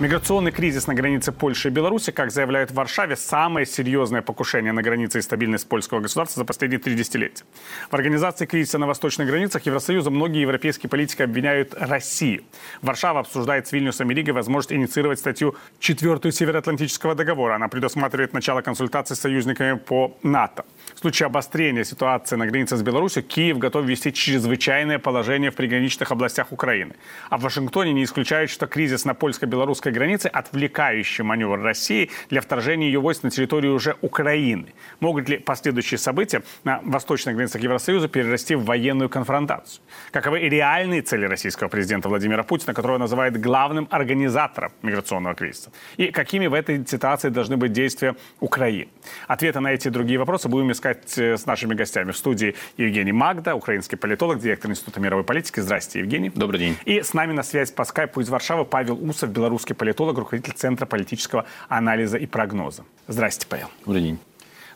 Миграционный кризис на границе Польши и Беларуси, как заявляют в Варшаве, самое серьезное покушение на границе и стабильность польского государства за последние три десятилетия. В организации кризиса на восточных границах Евросоюза многие европейские политики обвиняют Россию. Варшава обсуждает с Вильнюсом и Ригой возможность инициировать статью четвертую Североатлантического договора. Она предусматривает начало консультаций с союзниками по НАТО. В случае обострения ситуации на границе с Беларусью Киев готов ввести чрезвычайное положение в приграничных областях Украины. А в Вашингтоне не исключают, что кризис на польско-белорусской белорусской границы отвлекающий маневр России для вторжения ее войск на территорию уже Украины. Могут ли последующие события на восточных границах Евросоюза перерасти в военную конфронтацию? Каковы реальные цели российского президента Владимира Путина, которого называют главным организатором миграционного кризиса? И какими в этой ситуации должны быть действия Украины? Ответы на эти и другие вопросы будем искать э, с нашими гостями. В студии Евгений Магда, украинский политолог, директор Института мировой политики. Здрасте, Евгений. Добрый день. И с нами на связь по скайпу из Варшавы Павел Усов, белорусский политолог, руководитель Центра политического анализа и прогноза. Здрасте, Павел. Добрый день.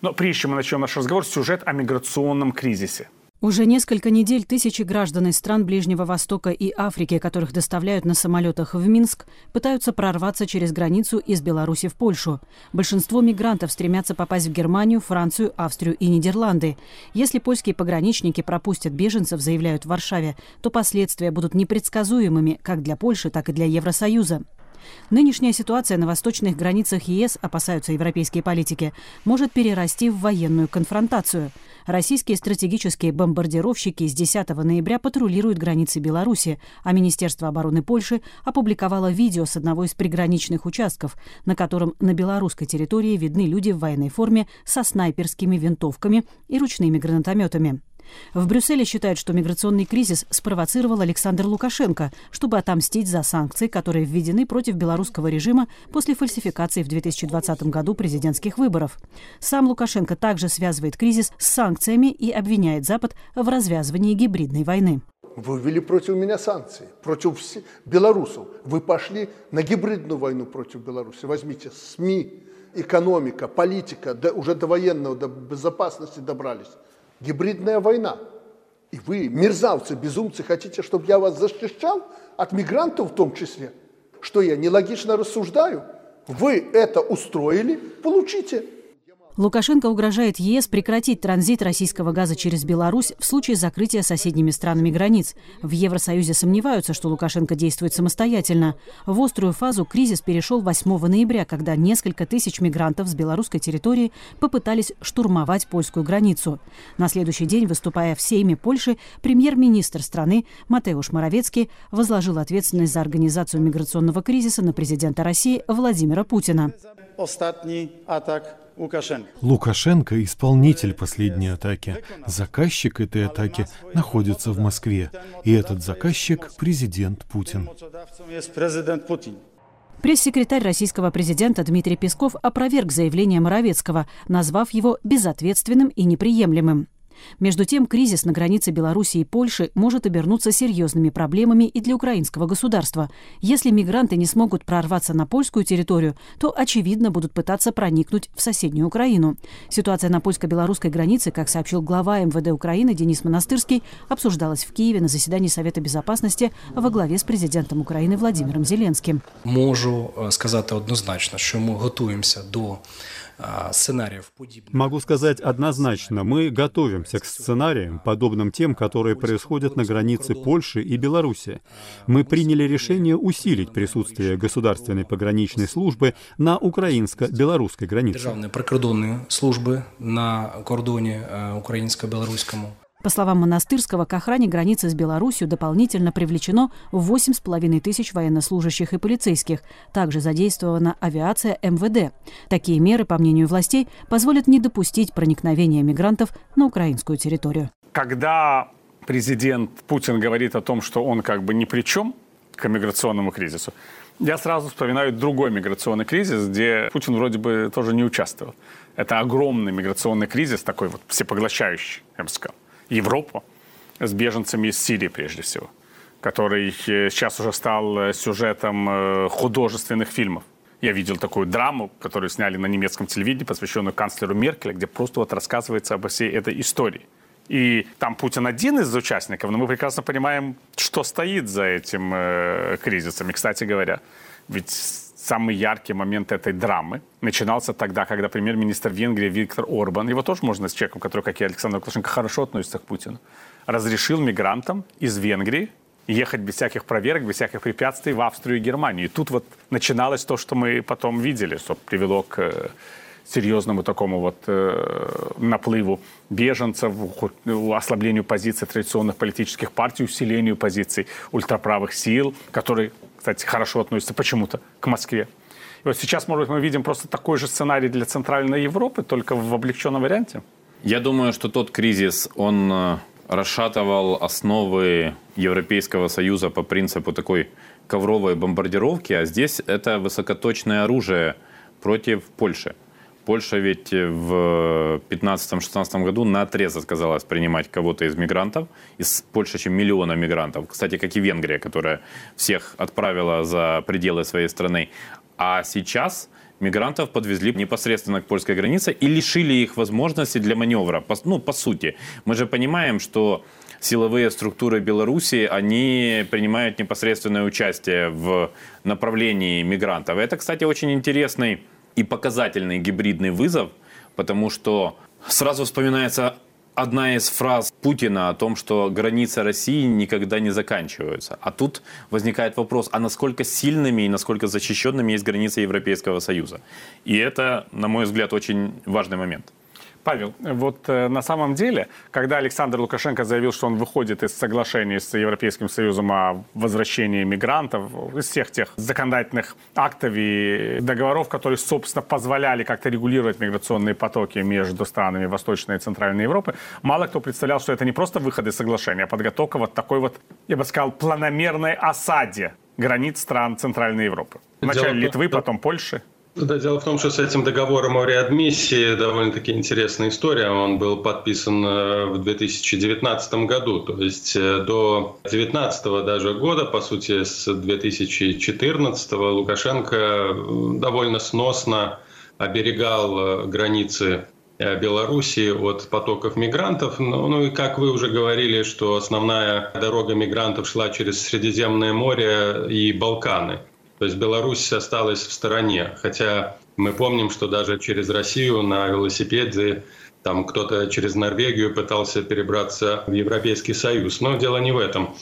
Но прежде чем мы начнем наш разговор, сюжет о миграционном кризисе. Уже несколько недель тысячи граждан из стран Ближнего Востока и Африки, которых доставляют на самолетах в Минск, пытаются прорваться через границу из Беларуси в Польшу. Большинство мигрантов стремятся попасть в Германию, Францию, Австрию и Нидерланды. Если польские пограничники пропустят беженцев, заявляют в Варшаве, то последствия будут непредсказуемыми как для Польши, так и для Евросоюза. Нынешняя ситуация на восточных границах ЕС, опасаются европейские политики, может перерасти в военную конфронтацию. Российские стратегические бомбардировщики с 10 ноября патрулируют границы Беларуси, а Министерство обороны Польши опубликовало видео с одного из приграничных участков, на котором на белорусской территории видны люди в военной форме со снайперскими винтовками и ручными гранатометами. В Брюсселе считают, что миграционный кризис спровоцировал Александр Лукашенко, чтобы отомстить за санкции, которые введены против белорусского режима после фальсификации в 2020 году президентских выборов. Сам Лукашенко также связывает кризис с санкциями и обвиняет Запад в развязывании гибридной войны. Вы ввели против меня санкции, против белорусов. Вы пошли на гибридную войну против Беларуси. Возьмите СМИ, экономика, политика, до, уже до военного, до безопасности добрались гибридная война. И вы, мерзавцы, безумцы, хотите, чтобы я вас защищал от мигрантов в том числе? Что я нелогично рассуждаю? Вы это устроили, получите. Лукашенко угрожает ЕС прекратить транзит российского газа через Беларусь в случае закрытия соседними странами границ. В Евросоюзе сомневаются, что Лукашенко действует самостоятельно. В острую фазу кризис перешел 8 ноября, когда несколько тысяч мигрантов с белорусской территории попытались штурмовать польскую границу. На следующий день, выступая в Сейме Польши, премьер-министр страны Матеуш Моровецкий возложил ответственность за организацию миграционного кризиса на президента России Владимира Путина. Ostatni atak Лукашенко. Лукашенко – исполнитель последней атаки. Заказчик этой атаки находится в Москве. И этот заказчик – президент Путин. Пресс-секретарь российского президента Дмитрий Песков опроверг заявление Моровецкого, назвав его безответственным и неприемлемым. Между тем, кризис на границе Беларуси и Польши может обернуться серьезными проблемами и для украинского государства. Если мигранты не смогут прорваться на польскую территорию, то, очевидно, будут пытаться проникнуть в соседнюю Украину. Ситуация на польско-белорусской границе, как сообщил глава МВД Украины Денис Монастырский, обсуждалась в Киеве на заседании Совета безопасности во главе с президентом Украины Владимиром Зеленским. Можу сказать однозначно, что мы готуемся до сценариев. Могу сказать однозначно, мы готовимся к сценариям, подобным тем, которые происходят на границе Польши и Беларуси. Мы приняли решение усилить присутствие государственной пограничной службы на украинско-белорусской границе. Державные прикордонные службы на кордоне украинско-белорусскому. По словам Монастырского, к охране границы с Беларусью дополнительно привлечено 8,5 тысяч военнослужащих и полицейских. Также задействована авиация МВД. Такие меры, по мнению властей, позволят не допустить проникновения мигрантов на украинскую территорию. Когда президент Путин говорит о том, что он как бы ни при чем к миграционному кризису, я сразу вспоминаю другой миграционный кризис, где Путин вроде бы тоже не участвовал. Это огромный миграционный кризис, такой вот всепоглощающий, я бы сказал. Европу с беженцами из Сирии прежде всего, который э, сейчас уже стал э, сюжетом э, художественных фильмов. Я видел такую драму, которую сняли на немецком телевидении, посвященную канцлеру Меркель, где просто вот рассказывается обо всей этой истории. И там Путин один из участников, но мы прекрасно понимаем, что стоит за этим э, кризисом. И, кстати говоря, ведь самый яркий момент этой драмы начинался тогда, когда премьер-министр Венгрии Виктор Орбан, его тоже можно с человеком, который, как и Александр Лукашенко, хорошо относится к Путину, разрешил мигрантам из Венгрии ехать без всяких проверок, без всяких препятствий в Австрию и Германию. И тут вот начиналось то, что мы потом видели, что привело к э, серьезному такому вот э, наплыву беженцев, ослаблению позиций традиционных политических партий, усилению позиций ультраправых сил, которые, кстати, хорошо относятся почему-то к Москве. И вот сейчас, может быть, мы видим просто такой же сценарий для Центральной Европы, только в облегченном варианте. Я думаю, что тот кризис, он э, расшатывал основы Европейского Союза по принципу такой ковровой бомбардировки, а здесь это высокоточное оружие против Польши. Польша ведь в 2015-2016 году на отрез отказалась принимать кого-то из мигрантов, из больше, чем миллиона мигрантов. Кстати, как и Венгрия, которая всех отправила за пределы своей страны. А сейчас мигрантов подвезли непосредственно к польской границе и лишили их возможности для маневра. Ну, по сути, мы же понимаем, что силовые структуры Беларуси, они принимают непосредственное участие в направлении мигрантов. Это, кстати, очень интересный и показательный гибридный вызов, потому что сразу вспоминается одна из фраз Путина о том, что границы России никогда не заканчиваются. А тут возникает вопрос, а насколько сильными и насколько защищенными есть границы Европейского Союза? И это, на мой взгляд, очень важный момент. Павел, вот э, на самом деле, когда Александр Лукашенко заявил, что он выходит из соглашений с Европейским Союзом о возвращении мигрантов, из всех тех законодательных актов и договоров, которые, собственно, позволяли как-то регулировать миграционные потоки между странами Восточной и Центральной Европы, мало кто представлял, что это не просто выход из соглашения, а подготовка вот такой вот, я бы сказал, планомерной осаде границ стран Центральной Европы. Вначале Литвы, потом Польши. Да, дело в том, что с этим договором о реадмиссии довольно-таки интересная история. Он был подписан э, в 2019 году, то есть э, до 2019 даже года, по сути, с 2014 Лукашенко э, довольно сносно оберегал границы Белоруссии от потоков мигрантов. Ну, ну и как вы уже говорили, что основная дорога мигрантов шла через Средиземное море и Балканы. То есть Беларусь осталась в стороне. Хотя мы помним, что даже через Россию на велосипеде там кто-то через Норвегию пытался перебраться в Европейский Союз. Но дело не в этом.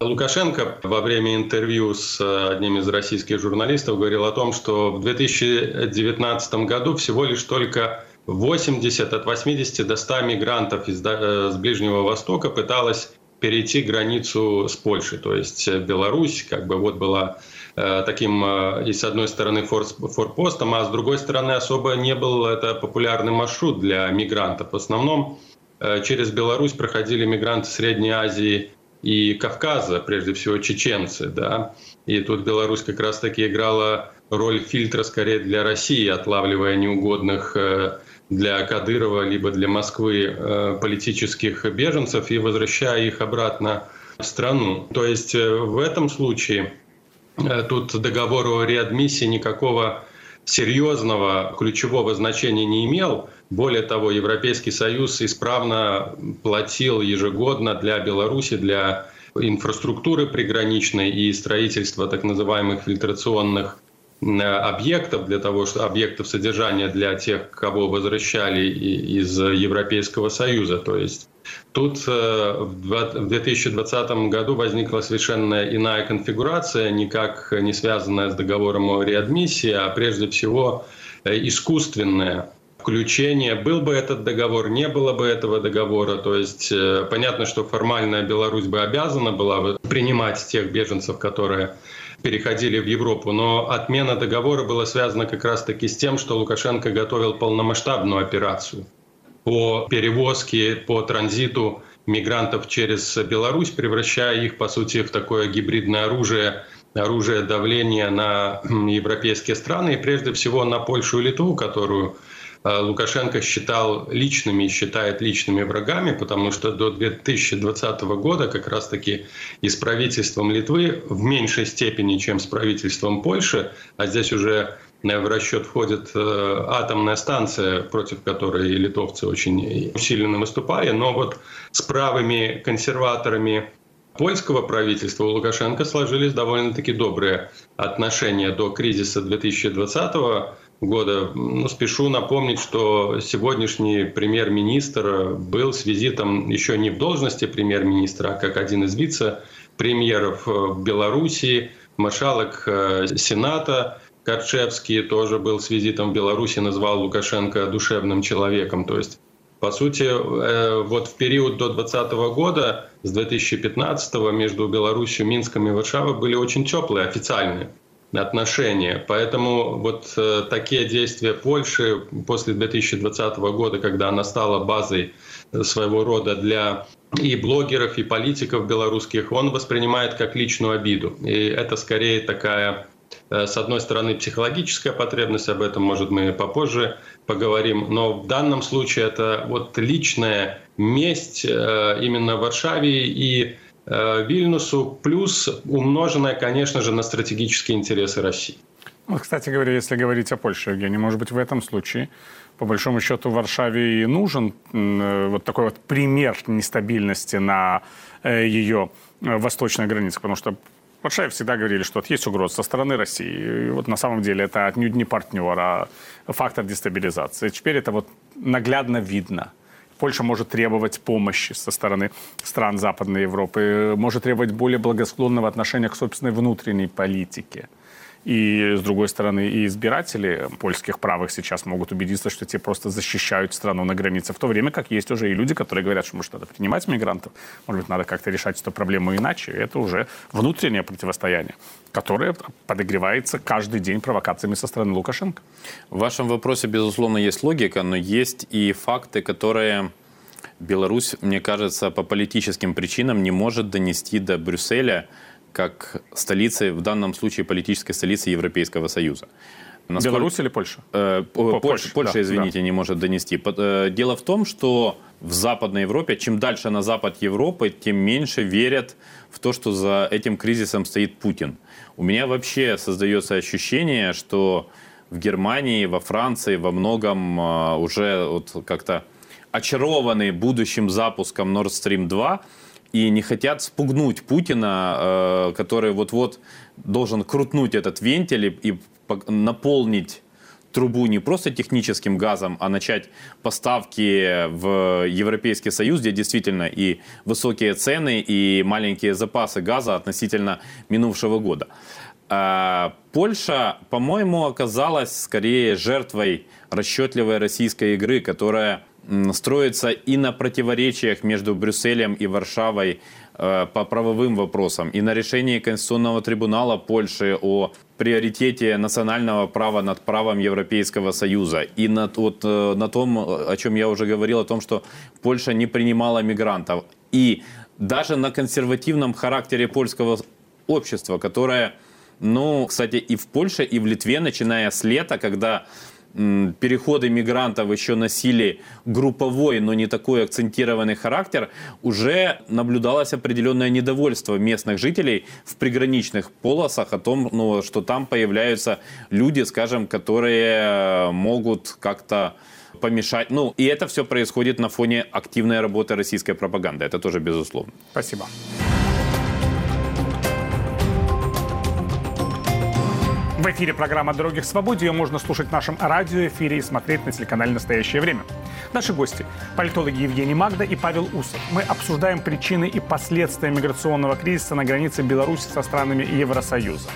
Лукашенко во время интервью с одним из российских журналистов говорил о том, что в 2019 году всего лишь только 80 от 80 до 100 мигрантов из, э, с Ближнего Востока пыталось перейти границу с Польшей. То есть Беларусь как бы вот была Э, таким э, и с одной стороны форпостом, а с другой стороны особо не был это популярный маршрут для мигрантов. В основном э, через Беларусь проходили мигранты Средней Азии и Кавказа, прежде всего чеченцы, да. И тут Беларусь как раз-таки играла роль фильтра скорее для России, отлавливая неугодных для Кадырова либо для Москвы политических беженцев и возвращая их обратно в страну. То есть в этом случае Э, тут договор о реадмиссии никакого серьезного ключевого значения не имел. Более того, Европейский Союз исправно платил ежегодно для Беларуси, для инфраструктуры приграничной и строительства так называемых фильтрационных э, объектов для того, что объектов содержания для тех, кого возвращали из Европейского Союза. То есть Тут э, в 2020 году возникла совершенно иная конфигурация, никак не связанная с договором о реадмиссии, а прежде всего э, искусственная включение. Был бы этот договор, не было бы этого договора. То есть э, понятно, что формально Беларусь бы обязана была принимать тех беженцев, которые переходили в Европу. Но отмена договора была связана как раз-таки с тем, что Лукашенко готовил полномасштабную операцию по перевозке, по транзиту мигрантов через Беларусь, превращая их, по сути, в такое гибридное оружие, оружие давления на европейские страны, и прежде всего на Польшу и Литву, которую Лукашенко считал личными и считает личными врагами, потому что до 2020 года как раз-таки и с правительством Литвы в меньшей степени, чем с правительством Польши, а здесь уже в расчет входит э, атомная станция, против которой литовцы очень усиленно выступали. Но вот с правыми консерваторами польского правительства у Лукашенко сложились довольно-таки добрые отношения до кризиса 2020 года. Ну, спешу напомнить, что сегодняшний премьер-министр был с визитом еще не в должности премьер-министра, а как один из вице-премьеров в Белоруссии, маршалок э, Сената Корчевский тоже был с визитом в Беларуси, назвал Лукашенко душевным человеком. То есть по сути, э, вот в период до 2020 года, с 2015 между Беларусью, Минском и Варшавой были очень теплые, официальные отношения. Поэтому вот э, такие действия Польши после 2020 года, когда она стала базой своего рода для и блогеров, и политиков белорусских, он воспринимает как личную обиду. И это скорее такая Э, с одной стороны, психологическая потребность, об этом, может, мы попозже поговорим, но в данном случае это вот личная месть э, именно Варшаве и э, Вильнюсу, плюс умноженная, конечно же, на стратегические интересы России. Вот, кстати говоря, если говорить о Польше, Евгений, может быть, в этом случае, по большому счету, Варшаве и нужен вот такой вот пример нестабильности на ее восточной границе, потому что Варшаве всегда говорили, что есть угроза со стороны России. И вот на самом деле это отнюдь не партнер, а фактор дестабилизации. Теперь это вот наглядно видно. Польша может требовать помощи со стороны стран Западной Европы, может требовать более благосклонного отношения к собственной внутренней политике. И, с другой стороны, и избиратели польских правых сейчас могут убедиться, что те просто защищают страну на границе. В то время как есть уже и люди, которые говорят, что, может, надо принимать мигрантов, может быть, надо как-то решать эту проблему иначе. Это уже внутреннее противостояние, которое подогревается каждый день провокациями со стороны Лукашенко. В вашем вопросе, безусловно, есть логика, но есть и факты, которые Беларусь, мне кажется, по политическим причинам не может донести до Брюсселя, как столицы, в данном случае политической столицы Европейского Союза. Насколько... Беларусь или Польша? Э, Польша, Польша, Польша да, извините, да. не может донести. Э, дело в том, что в Западной Европе, чем дальше на запад Европы, тем меньше верят в то, что за этим кризисом стоит Путин. У меня вообще создается ощущение, что в Германии, во Франции во многом э, уже вот как-то очарованы будущим запуском Nord Stream 2, и не хотят спугнуть Путина, э, который вот-вот должен крутнуть этот вентиль и наполнить трубу не просто техническим газом, а начать поставки в Европейский Союз, где действительно и высокие цены, и маленькие запасы газа относительно минувшего года. А Польша, по-моему, оказалась скорее жертвой расчетливой российской игры, которая строится и на противоречиях между Брюсселем и Варшавой э, по правовым вопросам, и на решении Конституционного трибунала Польши о приоритете национального права над правом Европейского Союза, и на, вот, э, на том, о чем я уже говорил, о том, что Польша не принимала мигрантов. И даже на консервативном характере польского общества, которое, ну, кстати, и в Польше, и в Литве, начиная с лета, когда переходы мигрантов еще носили групповой, но не такой акцентированный характер, уже наблюдалось определенное недовольство местных жителей в приграничных полосах о том, ну, что там появляются люди, скажем, которые могут как-то помешать. Ну, и это все происходит на фоне активной работы российской пропаганды. Это тоже безусловно. Спасибо. В эфире программа «Дороги к свободе». Ее можно слушать в нашем радиоэфире и смотреть на телеканале «Настоящее время». Наши гости – политологи Евгений Магда и Павел Усов. Мы обсуждаем причины и последствия миграционного кризиса на границе Беларуси со странами Евросоюза.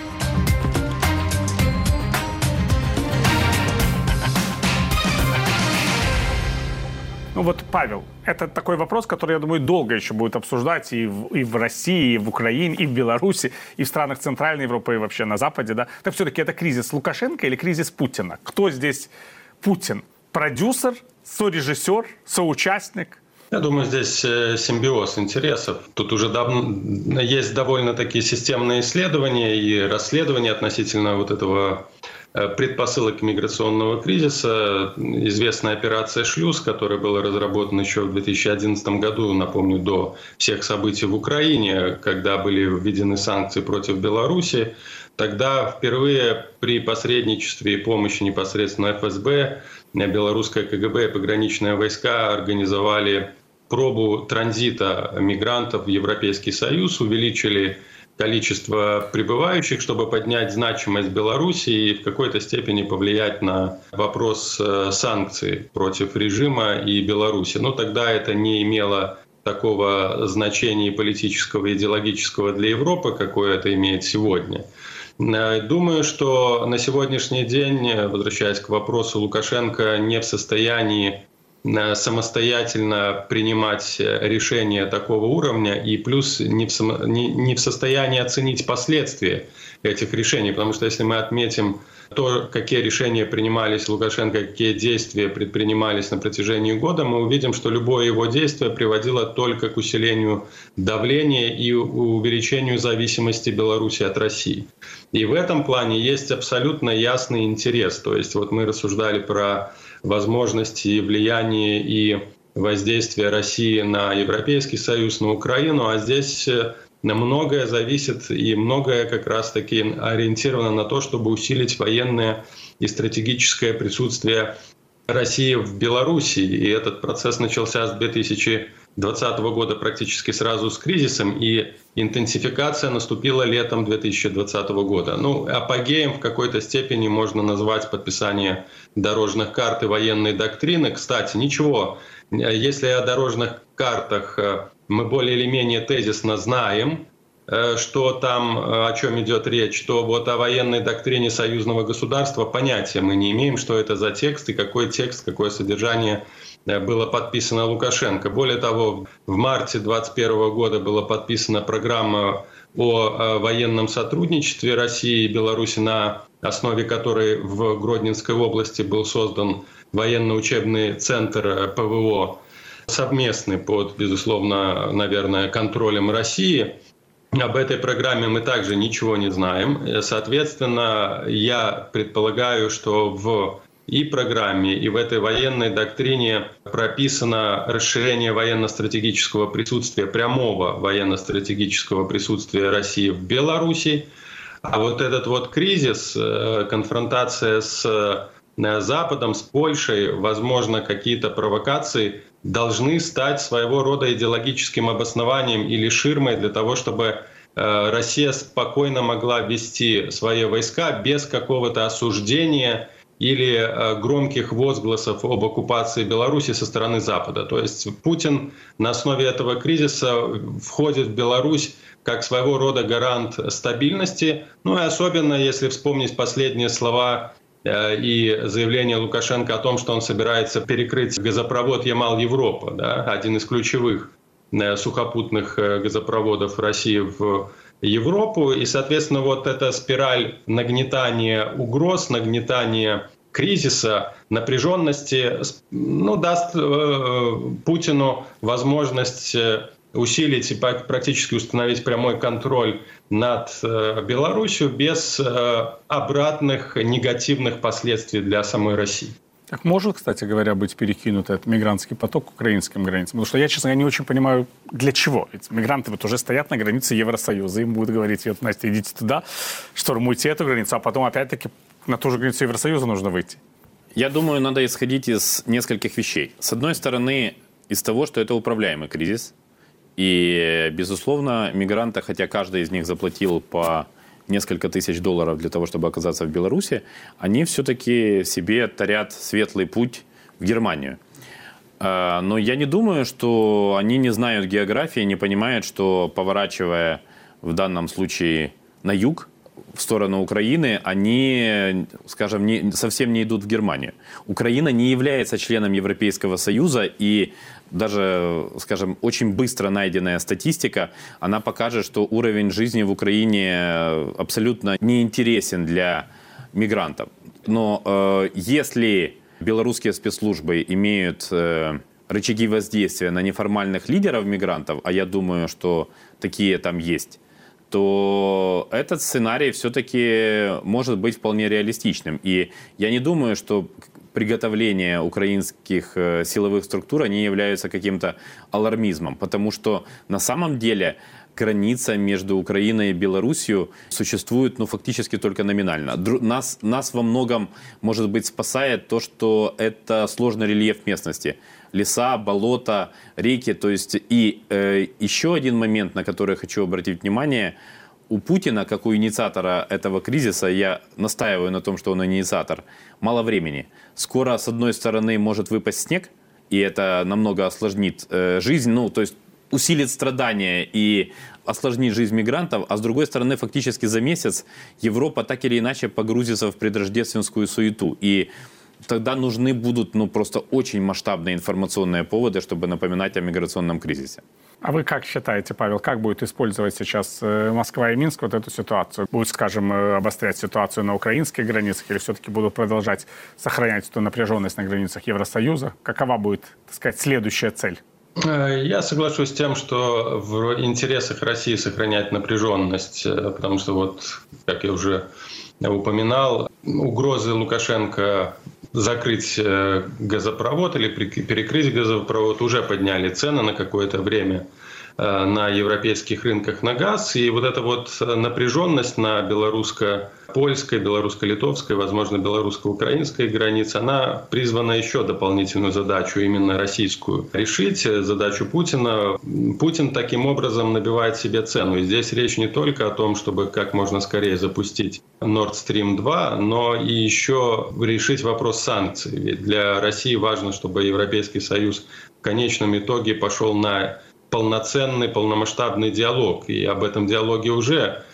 Ну вот, Павел, это такой вопрос, который, я думаю, долго еще будет обсуждать и в, и в России, и в Украине, и в Беларуси, и в странах Центральной Европы, и вообще на Западе. Да? Так все-таки это кризис Лукашенко или кризис Путина? Кто здесь Путин? Продюсер, сорежиссер, соучастник? Я думаю, здесь э, симбиоз интересов. Тут уже дав... есть довольно такие системные исследования и расследования относительно вот этого предпосылок миграционного кризиса. Известная операция «Шлюз», которая была разработана еще в 2011 году, напомню, до всех событий в Украине, когда были введены санкции против Беларуси. Тогда впервые при посредничестве и помощи непосредственно ФСБ белорусское КГБ и пограничные войска организовали пробу транзита мигрантов в Европейский Союз, увеличили количество прибывающих, чтобы поднять значимость Беларуси и в какой-то степени повлиять на вопрос э, санкций против режима и Беларуси. Но тогда это не имело такого значения политического и идеологического для Европы, какое это имеет сегодня. Э, думаю, что на сегодняшний день, возвращаясь к вопросу, Лукашенко не в состоянии самостоятельно принимать решения такого уровня и плюс не в, само, не, не в состоянии оценить последствия этих решений. Потому что если мы отметим то, какие решения принимались Лукашенко, какие действия предпринимались на протяжении года, мы увидим, что любое его действие приводило только к усилению давления и увеличению зависимости Беларуси от России. И в этом плане есть абсолютно ясный интерес. То есть вот мы рассуждали про возможности влияния и воздействия России на Европейский Союз, на Украину, а здесь э, многое зависит и многое как раз-таки ориентировано на то, чтобы усилить военное и стратегическое присутствие России в Беларуси. И этот процесс начался с 2000 2020 года практически сразу с кризисом, и интенсификация наступила летом 2020 года. Ну, апогеем в какой-то степени можно назвать подписание дорожных карт и военной доктрины. Кстати, ничего, если о дорожных картах э, мы более или менее тезисно знаем, э, что там, э, о чем идет речь, то вот о военной доктрине союзного государства понятия мы не имеем, что это за текст и какой текст, какое содержание было подписано Лукашенко. Более того, в марте 2021 года была подписана программа о э, военном сотрудничестве России и Беларуси, на основе которой в Гродненской области был создан военно-учебный центр э, ПВО, совместный под, безусловно, наверное, контролем России. Об этой программе мы также ничего не знаем. Соответственно, я предполагаю, что в и программе, и в этой военной доктрине прописано расширение военно-стратегического присутствия, прямого военно-стратегического присутствия России в Беларуси. А вот этот вот кризис, э, конфронтация с э, Западом, с Польшей, возможно, какие-то провокации должны стать своего рода идеологическим обоснованием или ширмой для того, чтобы э, Россия спокойно могла вести свои войска без какого-то осуждения или э, громких возгласов об оккупации Беларуси со стороны Запада. То есть Путин на основе этого кризиса входит в Беларусь как своего рода гарант стабильности. Ну и особенно, если вспомнить последние слова э, и заявление Лукашенко о том, что он собирается перекрыть газопровод Ямал-Европа, да, один из ключевых э, сухопутных газопроводов России в Европу. И, соответственно, вот эта спираль нагнетания угроз, нагнетания кризиса, напряженности, ну, даст э, Путину возможность э, усилить и практически установить прямой контроль над э, Беларусью без э, обратных негативных последствий для самой России. Как может, кстати говоря, быть перекинут этот мигрантский поток к украинским границам? Потому что я, честно говоря, не очень понимаю, для чего. Ведь мигранты вот уже стоят на границе Евросоюза, им будут говорить, вот, Настя, идите туда, штурмуйте эту границу, а потом опять-таки на ту же границу Евросоюза нужно выйти. Я думаю, надо исходить из нескольких вещей. С одной стороны, из того, что это управляемый кризис. И, безусловно, мигранты, хотя каждый из них заплатил по несколько тысяч долларов для того, чтобы оказаться в Беларуси, они все-таки себе тарят светлый путь в Германию. А, но я не думаю, что они не знают географии, не понимают, что поворачивая в данном случае на юг, в сторону Украины, они, скажем, не, совсем не идут в Германию. Украина не является членом Европейского Союза, и даже, скажем, очень быстро найденная статистика, она покажет, что уровень жизни в Украине абсолютно не интересен для мигрантов. Но э, если белорусские спецслужбы имеют э, рычаги воздействия на неформальных лидеров мигрантов, а я думаю, что такие там есть, то этот сценарий все-таки может быть вполне реалистичным. И я не думаю, что приготовление украинских э, силовых структур, они являются каким-то алармизмом, потому что на самом деле граница между Украиной и Белоруссией существует ну, фактически только номинально. Нас, нас во многом, может быть, спасает то, что это сложный рельеф местности. Леса, болота, реки. То есть и э, еще один момент, на который я хочу обратить внимание – у Путина, как у инициатора этого кризиса, я настаиваю на том, что он инициатор, мало времени. Скоро, с одной стороны, может выпасть снег, и это намного осложнит э, жизнь, ну, то есть усилит страдания и осложнит жизнь мигрантов, а с другой стороны, фактически за месяц Европа так или иначе погрузится в предрождественскую суету. И тогда нужны будут ну, просто очень масштабные информационные поводы, чтобы напоминать о миграционном кризисе. А вы как считаете, Павел, как будет использовать сейчас э, Москва и Минск вот эту ситуацию? Будут, скажем, э, обострять ситуацию на украинских границах или все-таки будут продолжать сохранять эту напряженность на границах Евросоюза? Какова будет, так сказать, следующая цель? Э, я соглашусь с тем, что в интересах России сохранять напряженность, потому что вот, как я уже упоминал, угрозы Лукашенко закрыть э, газопровод или перекрыть газопровод уже подняли цены на какое-то время э, на европейских рынках на газ. И вот эта вот напряженность на белорусско-польской, белорусско-литовской, возможно, белорусско-украинской границе, она призвана еще дополнительную задачу, именно российскую, решить, задачу Путина. Путин таким образом набивает себе цену. И здесь речь не только о том, чтобы как можно скорее запустить Nord Stream 2, но и еще решить вопрос санкций. Ведь для России важно, чтобы Европейский Союз в конечном итоге пошел на полноценный, полномасштабный диалог. И об этом диалоге уже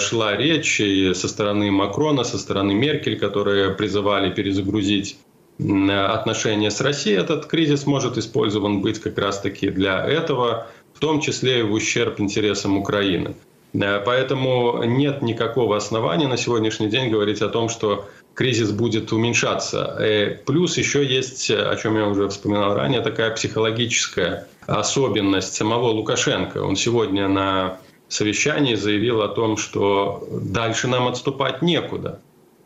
шла речь и со стороны Макрона, со стороны Меркель, которые призывали перезагрузить отношения с Россией. Этот кризис может использован быть как раз-таки для этого, в том числе и в ущерб интересам Украины. Э, поэтому нет никакого основания на сегодняшний день говорить о том, что кризис будет уменьшаться. Э, плюс еще есть, о чем я уже вспоминал ранее, такая психологическая особенность самого Лукашенко. Он сегодня на совещании заявил о том, что дальше нам отступать некуда.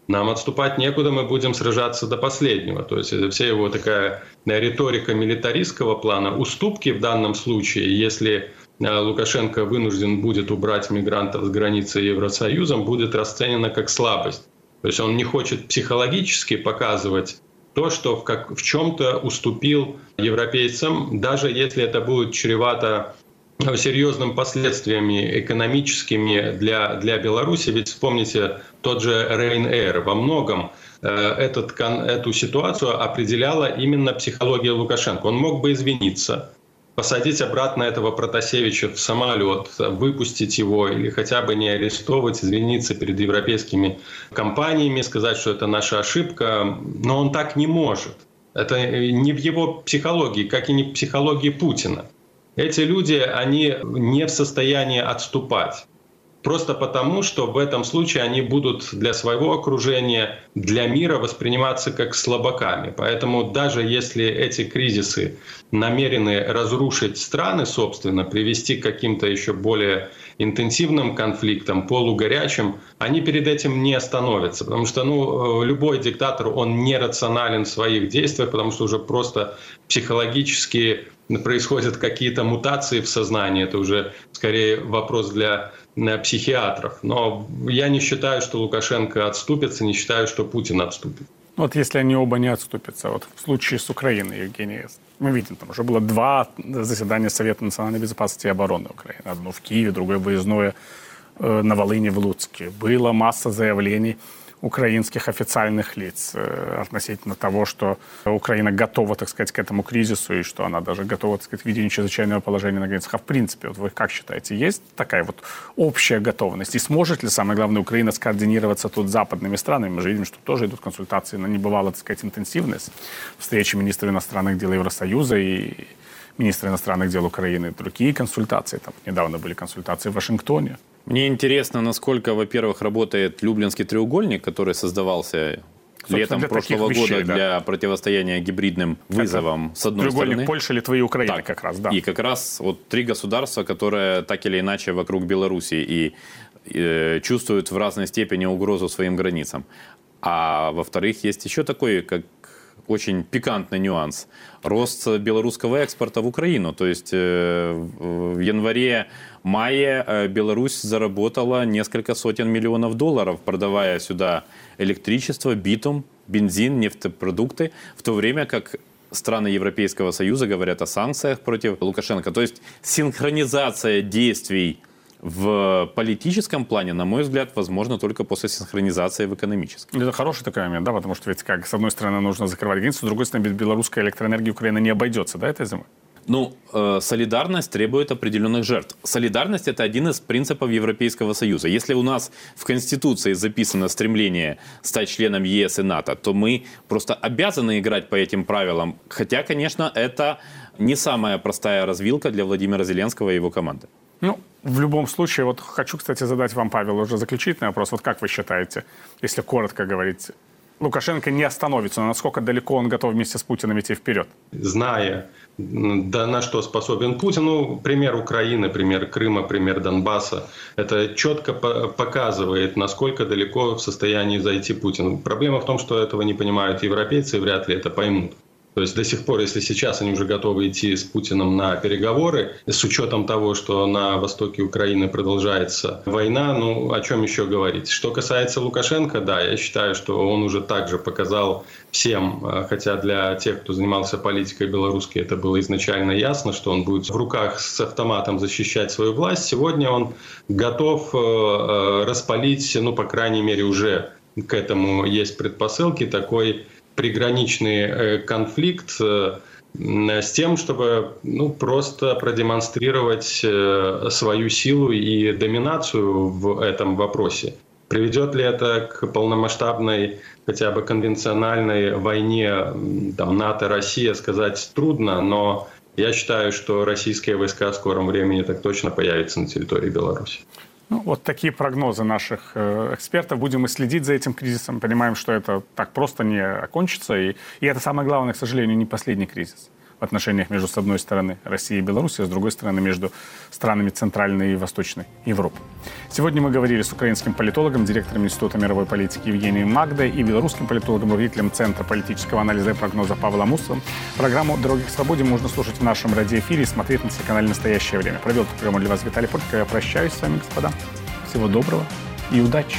Нам отступать некуда, мы будем сражаться до последнего. То есть это вся его такая риторика милитаристского плана. Уступки в данном случае, если Э, Лукашенко вынужден будет убрать мигрантов с границы Евросоюзом, будет расценена как слабость. То есть он не хочет психологически показывать то, что в, как, в чем-то уступил европейцам, даже если это будет чревато э, серьезным последствиями экономическими для, для Беларуси. Ведь вспомните тот же Ryanair. Во многом э, этот, эту ситуацию определяла именно психология Лукашенко. Он мог бы извиниться, посадить обратно этого Протасевича в самолет, выпустить его или хотя бы не арестовывать, извиниться перед европейскими компаниями, сказать, что это наша ошибка. Но он так не может. Это не в его психологии, как и не в психологии Путина. Эти люди, они не в состоянии отступать. Просто потому, что в этом случае они будут для своего окружения, для мира восприниматься как слабаками. Поэтому даже если эти кризисы намерены разрушить страны, собственно, привести к каким-то еще более интенсивным конфликтам, полугорячим, они перед этим не остановятся. Потому что ну, любой диктатор, он нерационален в своих действиях, потому что уже просто психологически происходят какие-то мутации в сознании. Это уже скорее вопрос для психиатров. Но я не считаю, что Лукашенко отступится, не считаю, что Путин отступит. Вот если они оба не отступятся, вот в случае с Украиной, Евгений, мы видим, там уже было два заседания Совета национальной безопасности и обороны Украины. Одно в Киеве, другое выездное э, на Волыне в Луцке. Было масса заявлений украинских официальных лиц э, относительно того, что Украина готова, так сказать, к этому кризису и что она даже готова, так сказать, к ведению чрезвычайного положения на границах. А в принципе, вот вы как считаете, есть такая вот общая готовность? И сможет ли, самое главное, Украина скоординироваться тут с западными странами? Мы же видим, что тоже идут консультации на небывало, так сказать, интенсивность. Встречи министров иностранных дел Евросоюза и министра иностранных дел Украины, другие консультации. Там недавно были консультации в Вашингтоне. Мне интересно, насколько, во-первых, работает Люблинский треугольник, который создавался летом прошлого вещей, года да. для противостояния гибридным вызовам, с одной Треугольник стороны. Польша, Литвы и Украины так. как раз, да. И как раз вот три государства, которые так или иначе вокруг Беларуси и э, чувствуют в разной степени угрозу своим границам. А во-вторых, есть еще такой, как очень пикантный нюанс. Рост белорусского экспорта в Украину. То есть э, в январе-мае э, Беларусь заработала несколько сотен миллионов долларов, продавая сюда электричество, битум, бензин, нефтепродукты, в то время как страны Европейского Союза говорят о санкциях против Лукашенко. То есть синхронизация действий в политическом плане, на мой взгляд, возможно только после синхронизации в экономическом. Это хороший такой момент, да, потому что ведь как с одной стороны нужно закрывать границу, с другой стороны без белорусской электроэнергии Украина не обойдется, да, этой зимой? Ну, э, солидарность требует определенных жертв. Солидарность это один из принципов Европейского Союза. Если у нас в Конституции записано стремление стать членом ЕС и НАТО, то мы просто обязаны играть по этим правилам. Хотя, конечно, это не самая простая развилка для Владимира Зеленского и его команды. Ну, в любом случае, вот хочу, кстати, задать вам, Павел, уже заключительный вопрос. Вот как вы считаете, если коротко говорить, Лукашенко не остановится, но насколько далеко он готов вместе с Путиным идти вперед? Зная, да, на что способен Путин, ну, пример Украины, пример Крыма, пример Донбасса, это четко показывает, насколько далеко в состоянии зайти Путин. Проблема в том, что этого не понимают европейцы и вряд ли это поймут. То есть до сих пор, если сейчас они уже готовы идти с Путиным на переговоры, с учетом того, что на востоке Украины продолжается война, ну о чем еще говорить? Что касается Лукашенко, да, я считаю, что он уже также показал всем, э, хотя для тех, кто занимался политикой белорусской, это было изначально ясно, что он будет в руках с автоматом защищать свою власть. Сегодня он готов э, э, распалить, ну, по крайней мере, уже к этому есть предпосылки такой приграничный э, конфликт э, с тем, чтобы ну, просто продемонстрировать э, свою силу и доминацию в этом вопросе. Приведет ли это к полномасштабной, хотя бы конвенциональной войне там, НАТО-Россия, сказать трудно, но я считаю, что российские войска в скором времени так точно появятся на территории Беларуси. Ну, вот такие прогнозы наших э, экспертов. Будем и следить за этим кризисом. Понимаем, что это так просто не окончится. И, и это самое главное, к сожалению, не последний кризис отношениях между, с одной стороны, Россией и Беларусью, а с другой стороны, между странами Центральной и Восточной Европы. Сегодня мы говорили с украинским политологом, директором Института мировой политики Евгением Магдой и белорусским политологом, руководителем Центра политического анализа и прогноза Павлом Амусовым. Программу «Дороги к свободе» можно слушать в нашем радиоэфире и смотреть на телеканале «Настоящее время». Провел эту программу для вас Виталий Портников. Я прощаюсь с вами, господа. Всего доброго и удачи!